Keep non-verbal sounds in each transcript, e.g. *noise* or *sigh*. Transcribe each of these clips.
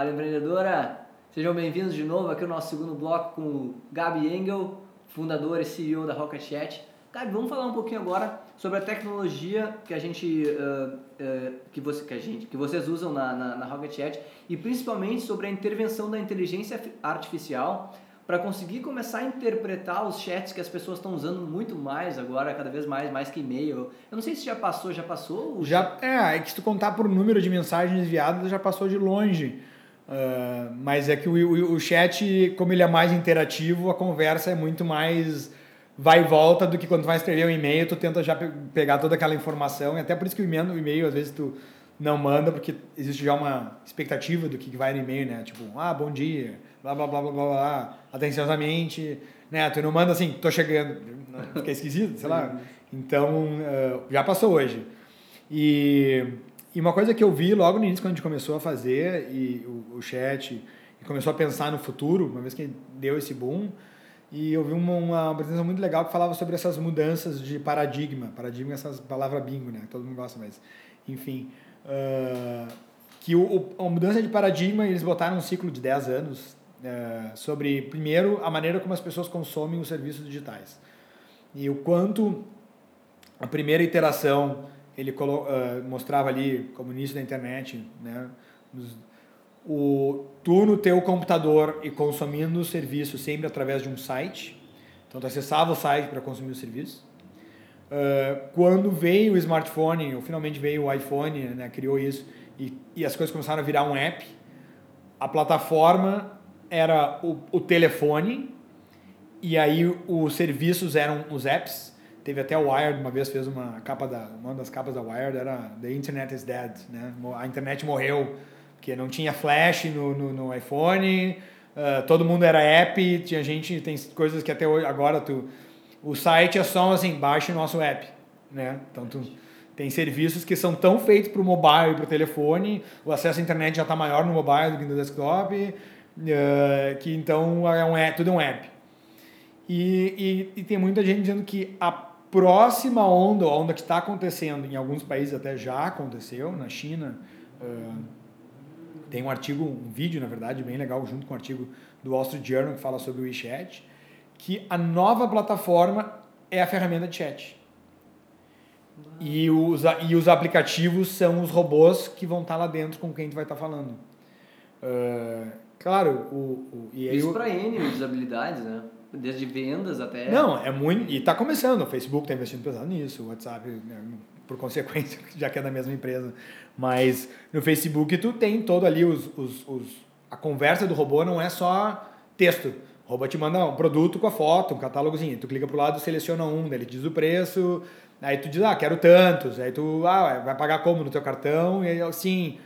Fala empreendedora! Sejam bem-vindos de novo aqui no nosso segundo bloco com o Gabi Engel, fundador e CEO da Rocket Chat. Gabi, vamos falar um pouquinho agora sobre a tecnologia que a gente, uh, uh, que, você, que, a gente que vocês usam na, na, na Rocket Chat e principalmente sobre a intervenção da inteligência artificial para conseguir começar a interpretar os chats que as pessoas estão usando muito mais agora, cada vez mais, mais que e-mail. Eu não sei se já passou, já passou? Já, é, é que se tu contar por número de mensagens enviadas, já passou de longe. Uh, mas é que o, o, o, chat, como ele é mais interativo, a conversa é muito mais vai e volta do que quando tu vai escrever um e-mail, tu tenta já pegar toda aquela informação. E até por isso que o e-mail, às vezes, tu não manda, porque existe já uma expectativa do que vai no e-mail, né? Tipo, ah, bom dia, blá, blá, blá, blá, blá, blá atenciosamente, né? Tu não manda assim, tô chegando, fica esquisito, sei lá. Então, uh, já passou hoje. E, e uma coisa que eu vi logo no início, quando a gente começou a fazer, e o, o chat, e começou a pensar no futuro, uma vez que deu esse boom, e eu vi uma, uma apresentação muito legal que falava sobre essas mudanças de paradigma. Paradigma é essa palavra bingo, né? Todo mundo gosta, mas enfim. Uh, que o, a mudança de paradigma, eles botaram um ciclo de 10 anos uh, sobre, primeiro, a maneira como as pessoas consomem os serviços digitais. E o quanto a primeira iteração ele uh, mostrava ali, como início da internet, né? O, tu no teu computador e consumindo o serviço sempre através de um site. Então, tu acessava o site para consumir o serviço. Uh, quando veio o smartphone, ou finalmente veio o iPhone, né, criou isso, e, e as coisas começaram a virar um app, a plataforma era o, o telefone, e aí os serviços eram os apps. Teve até o Wired, uma vez fez uma capa da uma das capas da Wired era The Internet is Dead, né? A internet morreu porque não tinha flash no, no, no iPhone, uh, todo mundo era app, tinha gente, tem coisas que até hoje, agora tu, o site é só assim, baixe o nosso app, né? Então tu tem serviços que são tão feitos para o mobile e para o telefone, o acesso à internet já está maior no mobile do que no desktop, uh, que então é um app, tudo é um app. E, e, e tem muita gente dizendo que a próxima onda, a onda que está acontecendo, em alguns países até já aconteceu, na China, uh, tem um artigo, um vídeo, na verdade, bem legal, junto com um artigo do Wall Street Journal que fala sobre o WeChat, que a nova plataforma é a ferramenta de chat. E os, e os aplicativos são os robôs que vão estar lá dentro com quem tu vai estar falando. Uh, claro, o, o, e Isso para N usabilidades, né? Desde vendas até. Não, é muito. E está começando. O Facebook está investindo pesado nisso, o WhatsApp, né, por consequência, *laughs* já que é da mesma empresa. Mas no Facebook tu tem todo ali os, os, os, a conversa do robô não é só texto. O robô te manda um produto com a foto, um catálogozinho. Tu clica pro lado, seleciona um, ele diz o preço, aí tu diz, ah, quero tantos. Aí tu, ah, vai pagar como no teu cartão? E aí, assim,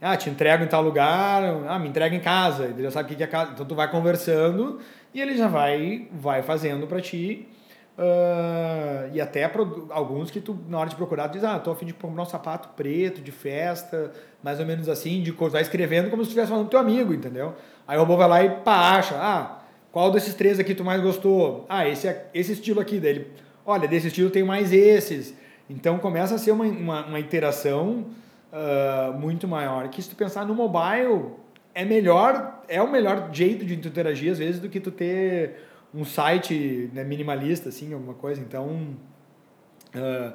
ah, te entrego em tal lugar, ah, me entrega em casa. Ele já sabe o que é casa. Então tu vai conversando e ele já vai, vai fazendo para ti. Uh, e até alguns que tu, na hora de procurar, tu diz, ah, tô a fim de comprar um sapato preto, de festa, mais ou menos assim, de vai escrevendo como se estivesse falando com teu amigo, entendeu? Aí o robô vai lá e pá, acha, ah, qual desses três aqui tu mais gostou? Ah, esse, esse estilo aqui dele. Olha, desse estilo tem mais esses. Então começa a ser uma, uma, uma interação uh, muito maior. Que se tu pensar no mobile, é melhor, é o melhor jeito de tu interagir às vezes do que tu ter um site né, minimalista, assim, alguma coisa. Então, uh,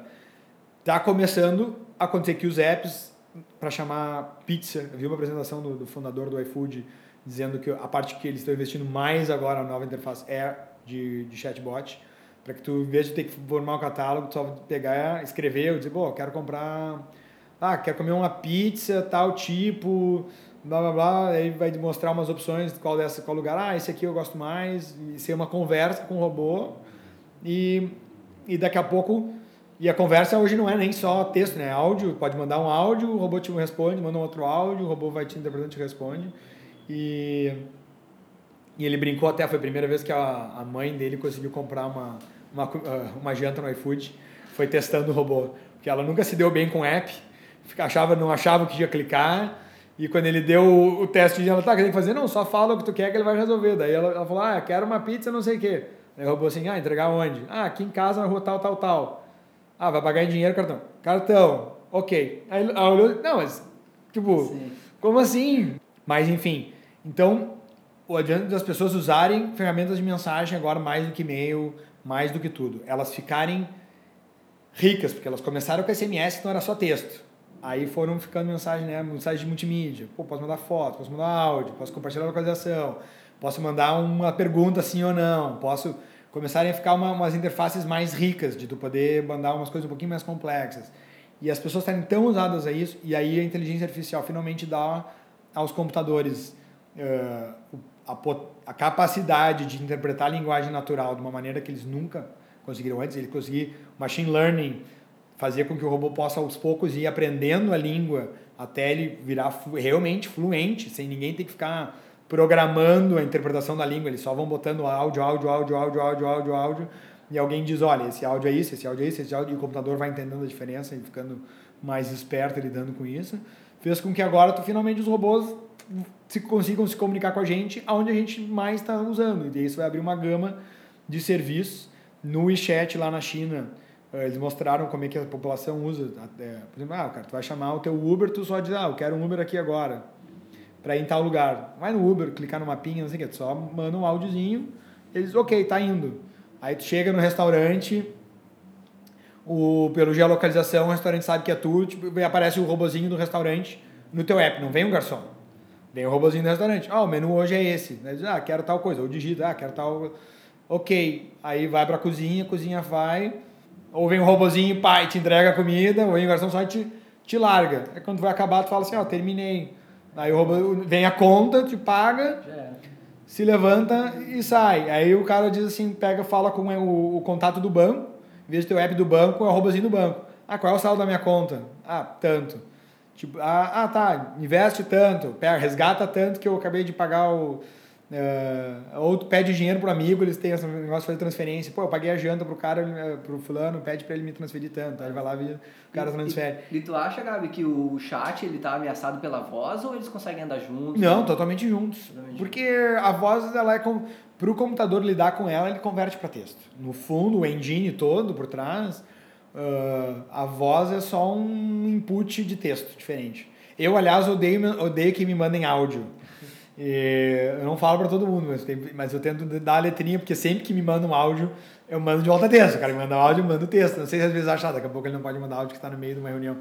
tá começando a acontecer que os apps para chamar pizza, eu vi uma apresentação do, do, fundador do iFood dizendo que a parte que eles estão investindo mais agora na nova interface é de, de chatbot, para que tu, em vez de ter que formar um catálogo, tu só pegar, escrever, eu dizer, bom, quero comprar, ah, quero comer uma pizza, tal tipo, blá blá blá, aí vai mostrar umas opções qual dessa, qual lugar, ah, esse aqui eu gosto mais, e ser uma conversa com o robô e, e daqui a pouco e a conversa hoje não é nem só texto, né? É áudio, pode mandar um áudio, o robô te responde, manda um outro áudio, o robô vai te interpretando e te responde. E, e ele brincou até, foi a primeira vez que a, a mãe dele conseguiu comprar uma, uma, uma janta no iFood, foi testando o robô. Porque ela nunca se deu bem com o app, achava, não achava que ia clicar, e quando ele deu o, o teste, ela tá, o que tem que fazer? Não, só fala o que tu quer que ele vai resolver. Daí ela, ela falou, ah, quero uma pizza, não sei o quê. Aí o robô assim, ah, entregar onde? Ah, aqui em casa, na rua tal, tal, tal. Ah, vai pagar em dinheiro, cartão. Cartão, ok. Aí ela olhou, não, mas, tipo, Sim. como assim? Mas, enfim, então, o adiante das pessoas usarem ferramentas de mensagem agora mais do que e-mail, mais do que tudo. Elas ficarem ricas, porque elas começaram com SMS, então era só texto. Aí foram ficando mensagens, né? Mensagem de multimídia. Pô, posso mandar foto, posso mandar áudio, posso compartilhar localização, posso mandar uma pergunta sim ou não, posso começarem a ficar uma, umas interfaces mais ricas, de tu poder mandar umas coisas um pouquinho mais complexas. E as pessoas estarem tão usadas a isso, e aí a inteligência artificial finalmente dá aos computadores uh, a, a, capacidade de interpretar a linguagem natural de uma maneira que eles nunca conseguiram antes. Ele conseguir machine learning fazer com que o robô possa aos poucos ir aprendendo a língua até ele virar realmente fluente, sem ninguém ter que ficar programando a interpretação da língua, eles só vão botando áudio, áudio, áudio, áudio, áudio, áudio, áudio, e alguém diz, olha, esse áudio é isso, esse áudio é isso, esse áudio, e o computador vai entendendo a diferença e ficando mais esperto lidando com isso, fez com que agora tu, finalmente os robôs se consigam se comunicar com a gente aonde a gente mais está usando, e isso vai abrir uma gama de serviços no WeChat lá na China, eles mostraram como é que a população usa. É, por exemplo, ah, cara, tu vai chamar o teu Uber, tu só diz, ah, eu quero um Uber aqui agora, para ir em tal lugar. Vai no Uber, clicar no mapinha, não sei o que, tu só manda um áudiozinho, eles, ok, tá indo. Aí tu chega no restaurante, o, pelo geolocalização, o restaurante sabe que é tu, tipo, e aparece o robozinho do restaurante no teu app, não vem um garçom. Vem o robozinho do restaurante. Ah, o menu hoje é esse. Diz, ah, quero tal coisa. Ou digita, ah, quero tal... Ok. Aí vai para a cozinha, a cozinha vai ou vem um robozinho, pai, te entrega a comida, ou vem o garçom só te, te larga. Aí quando vai acabar, tu fala assim, ó, oh, terminei. Aí o robô vem a conta, te paga, se levanta e sai. Aí o cara diz assim, pega, fala com o, o contato do banco, em vez de ter o app do banco, é o robozinho do banco. Ah, qual é o saldo da minha conta? Ah, tanto. Tipo, ah, ah tá, investe tanto, pega, resgata tanto que eu acabei de pagar o Uh, ou tu pede dinheiro pro amigo, eles têm esse negócio de fazer transferência. Pô, eu paguei a janta pro cara, eh, pro fulano, pede pra ele me transferir tanto. Aí ele vai lá e o cara e, transfere. E, e, tu acha, Gabi, que o chat ele tá ameaçado pela voz ou eles conseguem andar juntos? Não, né? totalmente juntos. Totalmente Porque a voz, ela é com, pro computador lidar com ela, ele converte para texto. No fundo, o engine todo por trás, uh, a voz é só um input de texto diferente. Eu, aliás, odeio, odeio que me mandem áudio. E eu não falo para todo mundo, mas, tem, mas eu tento dar a letrinha, porque sempre que me manda um áudio, eu mando de volta texto. O cara me manda áudio, eu mando texto. Não sei se às vezes acha, daqui a pouco ele não pode mandar áudio que está no meio de uma reunião.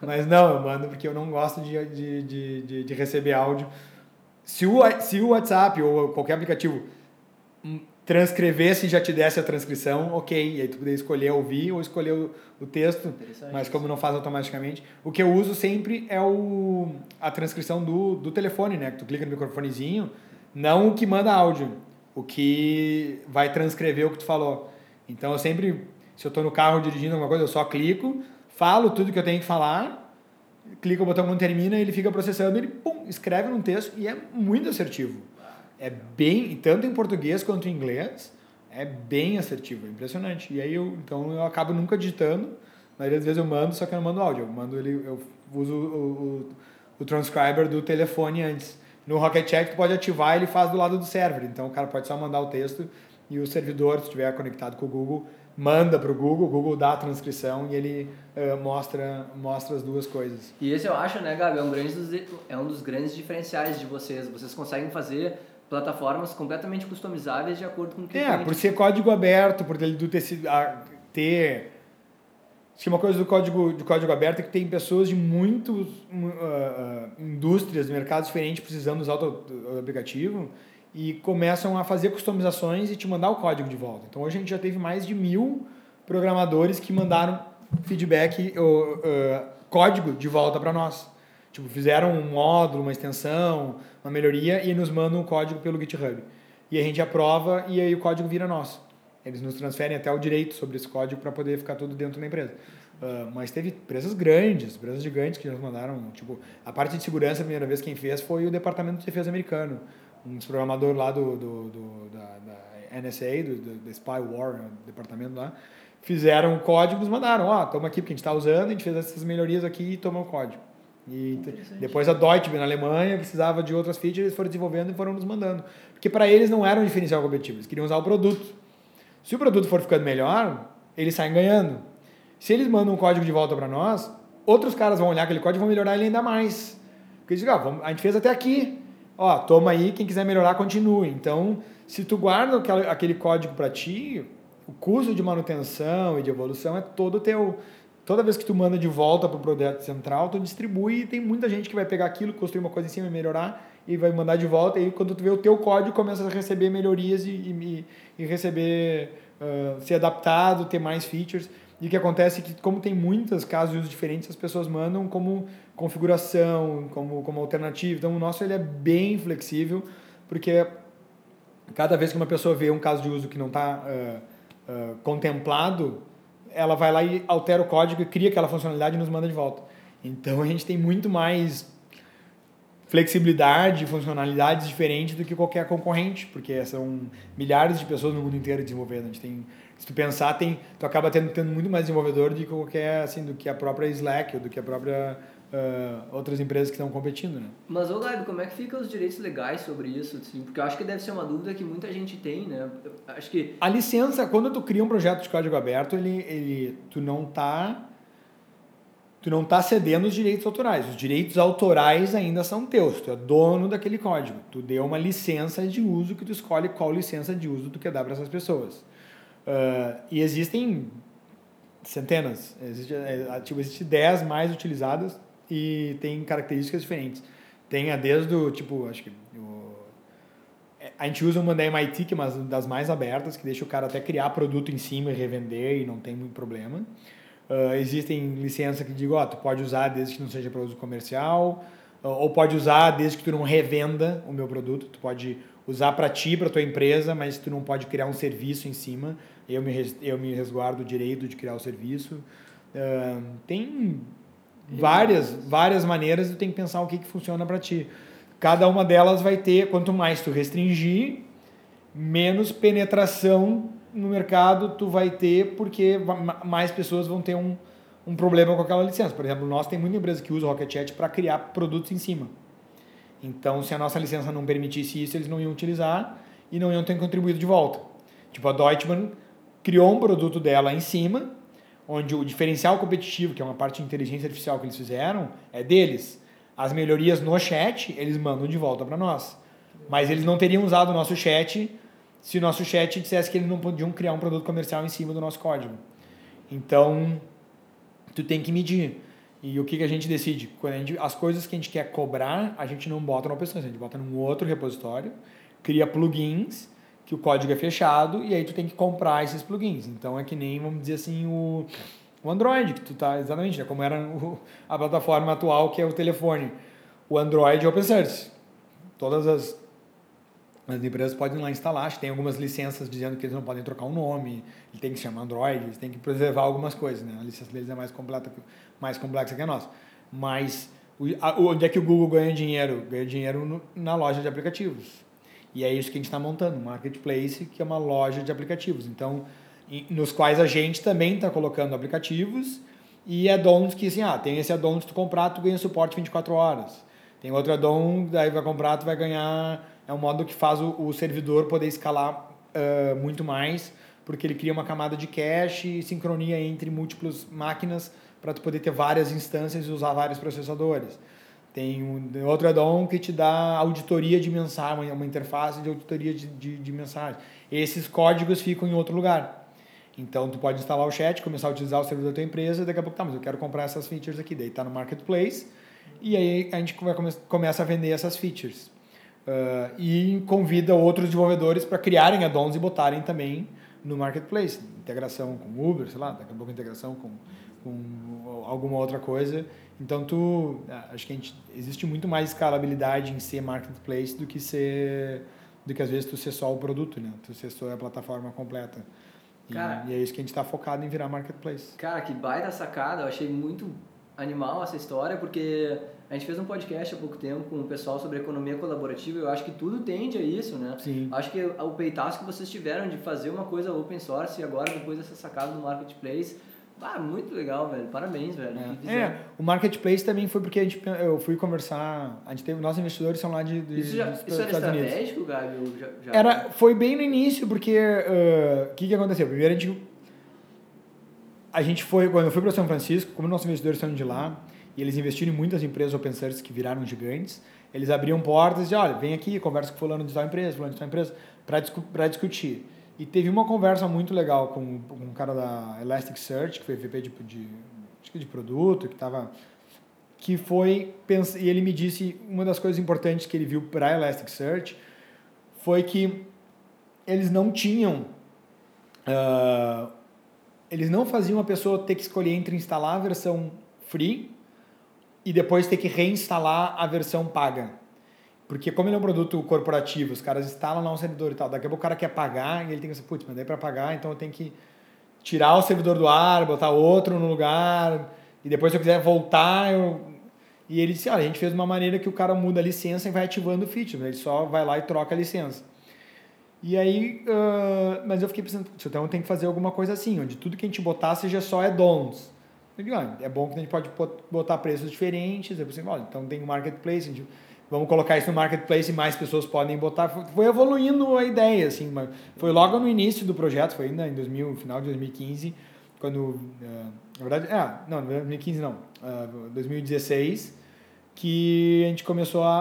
Mas não, eu mando porque eu não gosto de, de, de, de, de receber áudio. Se o, se o WhatsApp ou qualquer aplicativo transcrevesse e já te desse a transcrição, ok. E aí tu poderia escolher ouvir ou escolher o, o texto, mas como não faz automaticamente. O que eu uso sempre é o, a transcrição do, do telefone, né? Que tu clica no microfonezinho, não o que manda áudio, o que vai transcrever o que tu falou. Então eu sempre, se eu estou no carro dirigindo alguma coisa, eu só clico, falo tudo que eu tenho que falar, clico o botão quando termina, ele fica processando, ele pum, escreve num texto e é muito assertivo é bem, tanto em português quanto em inglês, é bem assertivo, é impressionante. E aí eu, então eu acabo nunca digitando, mas às vezes eu mando, só que eu não mando áudio, eu mando ele, eu uso o, o, o transcriber do telefone antes. No Rocket Chat tu pode ativar, ele faz do lado do server, então o cara pode só mandar o texto e o servidor, se estiver conectado com o Google, manda para o Google, o Google dá a transcrição e ele uh, mostra, mostra as duas coisas. E esse eu acho, né, Gabi, é um, grande, é um dos grandes diferenciais de vocês. Vocês conseguem fazer plataformas completamente customizáveis de acordo com o que É, por ser código aberto, por ele ter, ter Acho que uma coisa do código, do código aberto é que tem pessoas de muitas uh, uh, indústrias, mercados diferentes precisando usar o, o, aplicativo e começam a fazer customizações e te mandar o código de volta. Então hoje a gente já teve mais de mil programadores que mandaram feedback, uh, código de volta para nós. Tipo, fizeram um módulo, uma extensão, uma melhoria e nos mandam o código pelo GitHub. E a gente aprova e aí o código vira nosso. Eles nos transferem até o direito sobre esse código para poder ficar tudo dentro da empresa. Uh, mas teve empresas grandes, empresas gigantes que nos mandaram. Tipo, a parte de segurança, a primeira vez quem fez foi o Departamento de Defesa americano. Um programador lá do, do, do da, da, NSA, do, do, do Spy War, né, departamento lá, fizeram códigos, mandaram, ó, oh, estamos aqui porque a gente está usando, a gente fez essas melhorias aqui e tomou o código. E depois a Deutsche na Alemanha precisava de outras features, eles foram desenvolvendo e foram nos mandando. Porque para eles não era um diferencial competitivo, eles queriam usar o produto. Se o produto for ficando melhor, eles saem ganhando. Se eles mandam um código de volta para nós, outros caras vão olhar aquele código e vão melhorar ele ainda mais. Porque eles dizem, ah, a gente fez até aqui. ó, toma aí, quem quiser melhorar, continue. Então, se tu guarda aquele código para ti, o custo de manutenção e de evolução é todo teu. Toda vez que tu manda de volta para o projeto central, tu distribui e tem muita gente que vai pegar aquilo, construir uma coisa em cima e melhorar e vai mandar de volta. E aí, quando tu vê o teu código, começa a receber melhorias e, e, e receber, uh, ser adaptado, ter mais features. E o que acontece é que, como tem muitos casos de uso diferentes, as pessoas mandam como configuração, como, como alternativa. Então, o nosso ele é bem flexível, porque cada vez que uma pessoa vê um caso de uso que não está uh, uh, contemplado, ela vai lá e altera o código e cria aquela funcionalidade e nos manda de volta. Então, a gente tem muito mais flexibilidade, funcionalidades diferentes do que qualquer concorrente, porque são milhares de pessoas no mundo inteiro desenvolvendo. A gente tem se tu pensar, tem, tu acaba tendo, tendo muito mais desenvolvedor do que qualquer, assim, do que a própria Slack ou do que a própria uh, outras empresas que estão competindo, né? Mas, ô Gabi, como é que ficam os direitos legais sobre isso? Assim? Porque eu acho que deve ser uma dúvida que muita gente tem, né? Eu acho que... A licença, quando tu cria um projeto de código aberto, ele, ele, tu não tá tu não está cedendo os direitos autorais. Os direitos autorais ainda são teus. Tu é dono daquele código. Tu deu uma licença de uso que tu escolhe qual licença de uso tu quer dar para essas pessoas. Uh, e existem centenas, existe, é, tipo, existe 10 mais utilizadas e tem características diferentes. Tem a desde o, tipo, acho que o, a gente usa uma da MIT, que é uma das mais abertas, que deixa o cara até criar produto em cima e revender e não tem muito problema. Uh, existem licenças que digam, ó, oh, tu pode usar desde que não seja uso comercial, uh, ou pode usar desde que tu não revenda o meu produto, tu pode usar para ti, para tua empresa, mas tu não pode criar um serviço em cima eu me, eu me resguardo o direito de criar o serviço. Uh, tem várias, várias maneiras e tem que pensar o que, que funciona para ti. Cada uma delas vai ter, quanto mais tu restringir, menos penetração no mercado tu vai ter, porque mais pessoas vão ter um, um problema com aquela licença. Por exemplo, nós tem muita empresa que usa o Rocket Chat para criar produtos em cima. Então, se a nossa licença não permitisse isso, eles não iam utilizar e não iam ter contribuído de volta. Tipo, a Deutschmann criou um produto dela em cima, onde o diferencial competitivo, que é uma parte de inteligência artificial que eles fizeram, é deles. As melhorias no chat, eles mandam de volta para nós. Mas eles não teriam usado o nosso chat se o nosso chat dissesse que eles não podiam criar um produto comercial em cima do nosso código. Então, tu tem que medir. E o que, que a gente decide? Quando a gente, as coisas que a gente quer cobrar, a gente não bota na opção, a gente bota num outro repositório, cria plugins que o código é fechado e aí tu tem que comprar esses plugins. Então é que nem, vamos dizer assim, o, o Android, que tu tá exatamente, né, como era o, a plataforma atual que é o telefone. O Android é open source. Todas as, as empresas podem lá instalar, tem algumas licenças dizendo que eles não podem trocar o um nome, ele tem que se chamar Android, eles têm que preservar algumas coisas, né? A licença deles é mais completa, mais complexa que a nossa. Mas onde é que o Google ganha dinheiro? Ganha dinheiro no, na loja de aplicativos e é isso que a gente está montando, um marketplace, que é uma loja de aplicativos. Então, nos quais a gente também está colocando aplicativos e addons que assim, ah, tem esse addon, se tu comprar, tu ganha suporte 24 horas. Tem outro addon, daí vai comprar, tu vai ganhar... É um modo que faz o, o servidor poder escalar uh, muito mais, porque ele cria uma camada de cache e sincronia entre múltiplas máquinas para tu poder ter várias instâncias e usar vários processadores. Tem um outro add-on que te dá auditoria de mensagem, uma interface de auditoria de, de, de mensagem. Esses códigos ficam em outro lugar. Então, tu pode instalar o chat, começar a utilizar o servidor da tua empresa, e daqui a pouco, tá, mas eu quero comprar essas features aqui. Daí tá no Marketplace, e aí a gente come, começa a vender essas features. Uh, e convida outros desenvolvedores para criarem add-ons e botarem também no Marketplace. Integração com Uber, sei lá, daqui a pouco integração com, com alguma outra coisa. Então tu, ah, acho que gente, existe muito mais escalabilidade em ser marketplace do que ser do que às vezes tu ser só o produto, né? Tu ser só a plataforma completa. E, cara, e é isso que a gente está focado em virar marketplace. Cara, que baita sacada, eu achei muito animal essa história, porque a gente fez um podcast há pouco tempo com o pessoal sobre economia colaborativa e eu acho que tudo tende a isso, né? Sim. Acho que o peitaço que vocês tiveram de fazer uma coisa open source e agora depois dessa sacada do marketplace ah, muito legal, velho. Parabéns, velho. É. é. o marketplace também foi porque a gente, eu fui conversar. A gente teve, nossos investidores são lá de, de isso, já, isso era estratégico, Gabi? Já, já... Era, foi bem no início, porque o uh, que, que aconteceu? Primeiro a gente, a gente foi, quando eu fui para São Francisco, como nossos investidores são de lá, e eles investiram em muitas empresas open source que viraram gigantes. Eles abriam portas e diziam, olha, vem aqui, conversa com fulano de tal empresa, fulano de tal empresa, para discu discutir. E teve uma conversa muito legal com, um cara da Elasticsearch, que foi VP de, de, de produto, que estava que foi e ele me disse uma das coisas importantes que ele viu para Elasticsearch foi que eles não tinham uh, eles não faziam a pessoa ter que escolher entre instalar a versão free e depois ter que reinstalar a versão paga. Porque como ele é um produto corporativo, os caras instalam lá um servidor e tal, daqui a pouco o cara quer pagar e ele tem que putz, mas daí para pagar, então eu tenho que tirar o servidor do ar, botar outro no lugar, e depois se eu quiser voltar, eu... E ele disse, olha, a gente fez uma maneira que o cara muda a licença e vai ativando o feature, ele só vai lá e troca a licença. E aí, uh, mas eu fiquei pensando, então tem que fazer alguma coisa assim, onde tudo que a gente botar seja só add-ons. Ah, é bom que a gente pode botar preços diferentes, eu pensei, olha, então tem o marketplace, a gente vamos colocar isso no marketplace e mais pessoas podem botar. Foi evoluindo a ideia, assim, mas foi logo no início do projeto, foi ainda em 2000, final de 2015, quando, uh, na verdade, é, não, 2015 não, uh, 2016, que a gente começou a,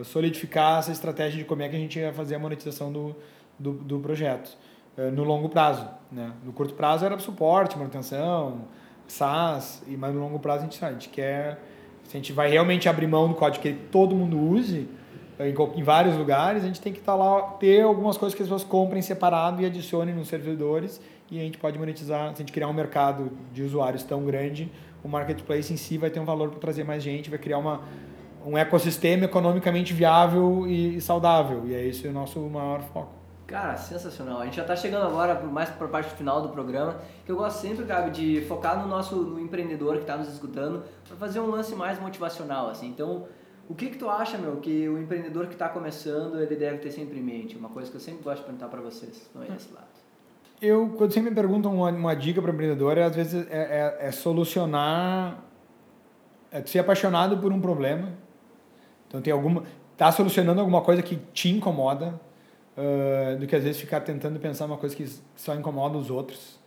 a, solidificar essa estratégia de como é que a gente ia fazer a monetização do, do, do projeto uh, no longo prazo, né? No curto prazo era suporte, manutenção, SaaS, e mas no longo prazo a gente, a gente quer se a gente vai realmente abrir mão do código que todo mundo use, eh, em, vários lugares, a gente tem que estar tá lá, ter algumas coisas que as pessoas comprem separado e adicionem nos servidores e a gente pode monetizar, se a gente criar um mercado de usuários tão grande, o marketplace em si vai ter um valor para trazer mais gente, vai criar uma, um ecossistema economicamente viável e, e saudável. E é esse o nosso maior foco. Cara, sensacional. A gente já está chegando agora mais para a parte final do programa, que eu gosto sempre, Gabi, de focar no nosso no empreendedor que está nos escutando, para fazer um lance mais motivacional, assim. Então, o que que tu acha, meu, que o empreendedor que está começando, ele deve ter sempre em mente? Uma coisa que eu sempre gosto de perguntar para vocês, não é esse lado. Eu, quando sempre me perguntam uma, uma dica para empreendedor, é, às vezes é, é, é solucionar, é ser apaixonado por um problema. Então, tem alguma... Tá solucionando alguma coisa que te incomoda, uh, do que às vezes ficar tentando pensar uma coisa que só incomoda os outros.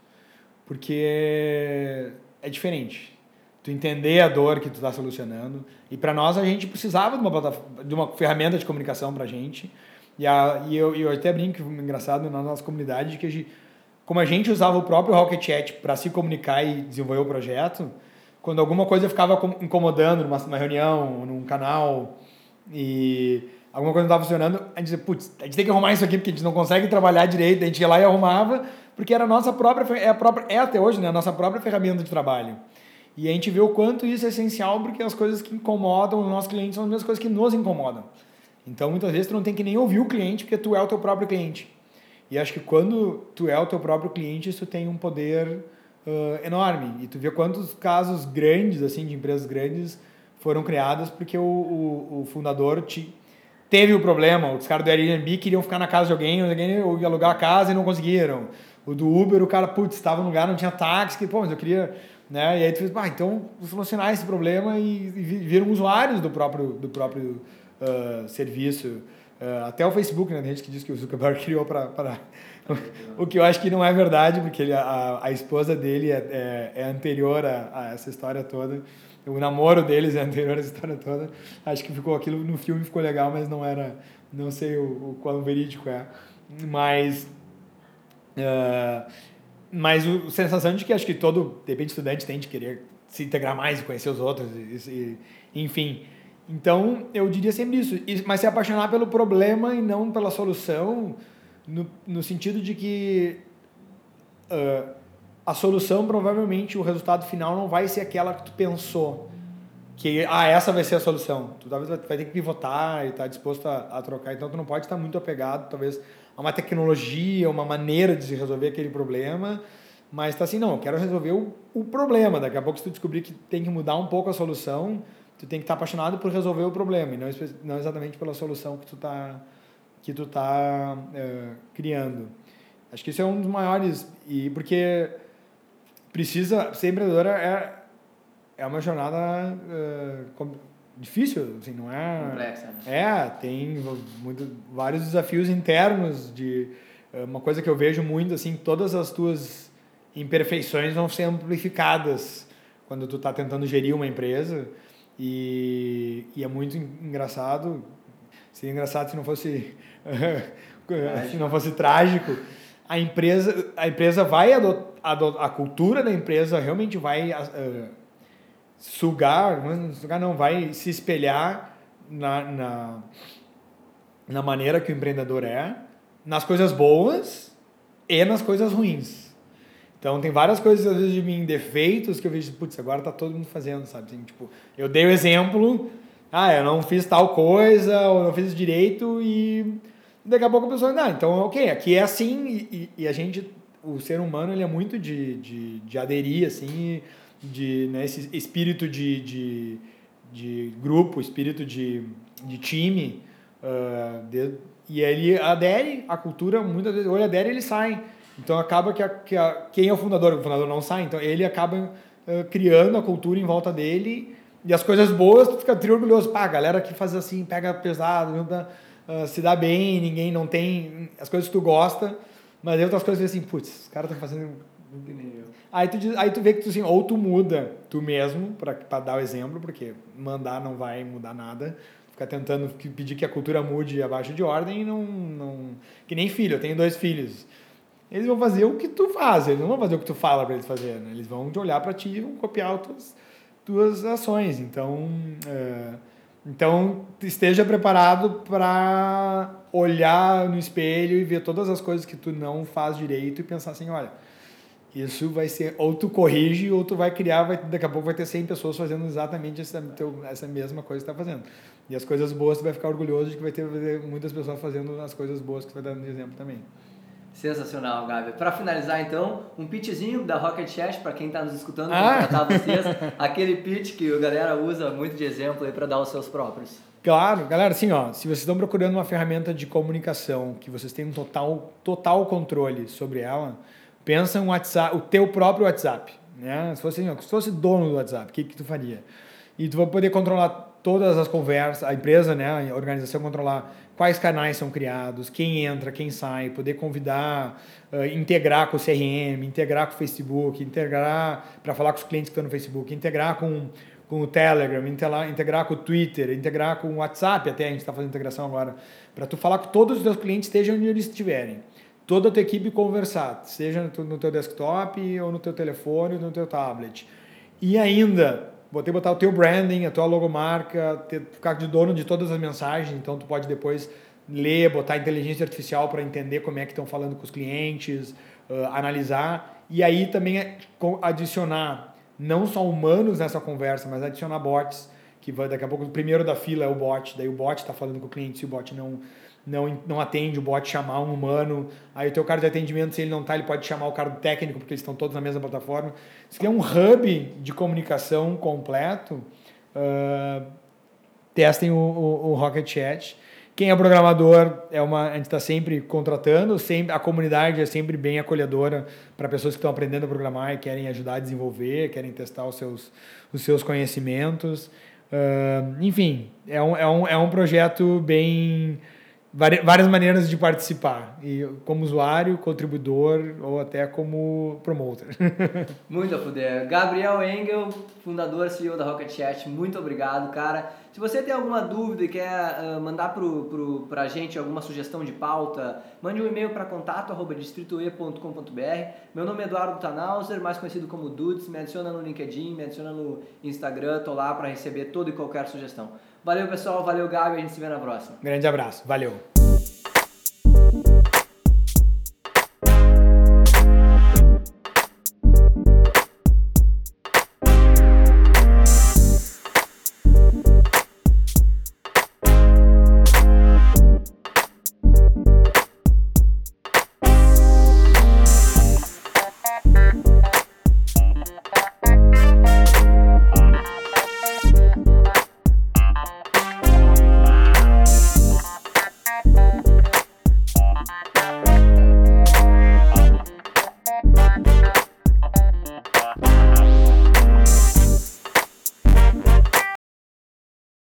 Porque é diferente. Tu entender a dor que tu está solucionando. E para nós a gente precisava de uma, de uma ferramenta de comunicação para a gente. E, a, e eu, eu até brinco, engraçado, na nossa comunidade, que a gente, como a gente usava o próprio Rocket Chat para se comunicar e desenvolver o projeto, quando alguma coisa ficava incomodando numa, numa reunião, num canal, e alguma coisa não estava funcionando, a gente dizia, putz, a gente tem que arrumar isso aqui porque a gente não consegue trabalhar direito, a gente ia lá e arrumava, porque era a nossa própria, é, a própria, é até hoje, né, a nossa própria ferramenta de trabalho. E a gente vê o quanto isso é essencial, porque as coisas que incomodam os nossos clientes são as mesmas coisas que nos incomodam. Então, muitas vezes, tu não tem que nem ouvir o cliente, porque tu é o teu próprio cliente. E acho que quando tu é o teu próprio cliente, isso tem um poder uh, enorme. E tu vê quantos casos grandes, assim, de empresas grandes, foram criadas porque o, o, o fundador te, teve o problema, os caras do Airbnb queriam ficar na casa de alguém, alguém ia alugar a casa e não conseguiram. O do Uber, o cara, putz, estava no lugar, não tinha táxi, pô, mas eu queria... Né? E aí tu fez, ah, então solucionar esse problema e, e viram usuários do próprio, do próprio uh, serviço. Uh, até o Facebook, né? Tem gente que diz que o Zuckerberg *laughs* criou para... *laughs* o que eu acho que não é verdade, porque ele, a, a esposa dele é, é, é anterior a, a essa história toda o namoro deles é anterior à história toda. Acho que ficou aquilo no filme ficou legal, mas não era, não sei o, o verídico é. Mas, uh, mas a sensação de que acho que todo, de repente, estudante tem de querer se integrar mais e conhecer os outros, e, e, enfim. Então, eu diria sempre isso, mas se apaixonar pelo problema e não pela solução, no, no sentido de que uh, a solução provavelmente o resultado final não vai ser aquela que tu pensou que ah essa vai ser a solução. Tu talvez vai, ter que pivotar e tá disposto a, a, trocar. Então tu não pode estar muito apegado talvez a uma tecnologia uma maneira de se resolver aquele problema. Mas tá assim não eu quero resolver o, o problema. Daqui a pouco se tu descobrir que tem que mudar um pouco a solução tu tem que estar apaixonado por resolver o problema e não, não exatamente pela solução que tu tá que tu tá uh, criando. Acho que isso é um dos maiores e porque precisa ser empreendedora é é uma jornada uh, difícil, assim, não é complexa. Né? É, tem muito, vários desafios internos de uh, uma coisa que eu vejo muito assim, todas as tuas imperfeições vão ser amplificadas quando tu está tentando gerir uma empresa e, e é muito engraçado. Seria engraçado se não fosse *laughs* se não fosse trágico. A empresa, a empresa vai adotar, a cultura da empresa realmente vai uh, sugar, não sugar não, vai se espelhar na, na, na maneira que o empreendedor é, nas coisas boas e nas coisas ruins. Então tem várias coisas às vezes de mim defeitos que eu vejo, putz, agora tá todo mundo fazendo, sabe? Assim, tipo, eu dei o exemplo, ah, eu não fiz tal coisa, ou não fiz direito e daqui a pouco a pessoa, não, então ok, aqui é assim e, e, a gente, o ser humano ele é muito de, de, de aderir assim, de né, esse espírito de, de, de grupo, espírito de, de time, uh, de, e ele adere à cultura, muitas vezes, ou ele adere ele sai. Então acaba que, a, que a, quem é o fundador? O fundador não sai, então ele acaba uh, criando a cultura em volta dele e as coisas boas, tu fica tri orgulhoso. Pá, a galera que faz assim, pega pesado, uh, se dá bem, ninguém não tem as coisas que tu gosta, mas aí outras coisas assim, putz, os caras estão fazendo Aí tu, aí tu vê que tu, assim, ou tu muda tu mesmo, para dar o exemplo, porque mandar não vai mudar nada, ficar tentando pedir que a cultura mude abaixo de ordem, não, não. Que nem filho, eu tenho dois filhos. Eles vão fazer o que tu faz, eles não vão fazer o que tu fala para eles fazerem. Né? Eles vão olhar para ti e vão copiar as tuas, tuas ações. Então, é, então esteja preparado para olhar no espelho e ver todas as coisas que tu não faz direito e pensar assim, olha, isso vai ser, ou tu corrige, ou tu vai criar, vai, daqui a pouco vai ter 100 pessoas fazendo exatamente essa, teu, essa mesma coisa que está fazendo. E as coisas boas tu vai ficar orgulhoso de que vai ter, muitas pessoas fazendo as coisas boas que tu vai dar no exemplo também. Sensacional, Gabi. Para finalizar, então, um pitchzinho da Rocket Chat para quem está nos escutando, ah. tratar vocês. *laughs* aquele pitch que a galera usa muito de exemplo aí para dar os seus próprios. Claro, galera, assim, ó, se vocês estão procurando uma ferramenta de comunicação que vocês têm um total, total controle sobre ela, pensa um WhatsApp, o teu próprio WhatsApp, né? Se fosse, se fosse dono do WhatsApp, o que que tu faria? E tu vai poder controlar todas as conversas, a empresa, né, a organização controlar quais canais são criados, quem entra, quem sai, poder convidar, uh, integrar com o CRM, integrar com o Facebook, integrar para falar com os clientes que estão no Facebook, integrar com com o Telegram, integrar, com o Twitter, integrar com o WhatsApp, até a gente está fazendo integração agora, para tu falar com todos os teus clientes, estejam onde eles estiverem toda a tua equipe conversar, seja no teu desktop ou no teu telefone ou no teu tablet. E ainda, que botar o teu branding, a tua logomarca, ter, ficar de dono de todas as mensagens, então tu pode depois ler, botar inteligência artificial para entender como é que estão falando com os clientes, uh, analisar. E aí também é adicionar não só humanos nessa conversa, mas adicionar bots, que vai daqui a pouco o primeiro da fila é o bot, daí o bot está falando com o cliente, se o bot não não, não atende, o bot chamar um humano, aí o teu cara de atendimento, se ele não está, ele pode chamar o cara do técnico, porque eles estão todos na mesma plataforma. Se é um hub de comunicação completo, uh, testem o, o, o, Rocket Chat. Quem é programador, é uma, a gente está sempre contratando, sempre, a comunidade é sempre bem acolhedora para pessoas que estão aprendendo a programar e querem ajudar a desenvolver, querem testar os seus, os seus conhecimentos. Uh, enfim, é um, é, um, é um projeto bem várias maneiras de participar, e como usuário, contribuidor ou até como promoter. *laughs* muito a poder. Gabriel Engel, fundador e CEO da Rocket Chat, muito obrigado, cara. Se você tem alguma dúvida e quer uh, mandar pro, pro, pra gente alguma sugestão de pauta, mande um e-mail para contato.distritoe.com.br. Meu nome é Eduardo Tanauser, mais conhecido como Dudes. Me adiciona no LinkedIn, me adiciona no Instagram, tô lá para receber toda e qualquer sugestão. Valeu, pessoal. Valeu, Gabi. A gente se vê na próxima. Grande abraço. Valeu.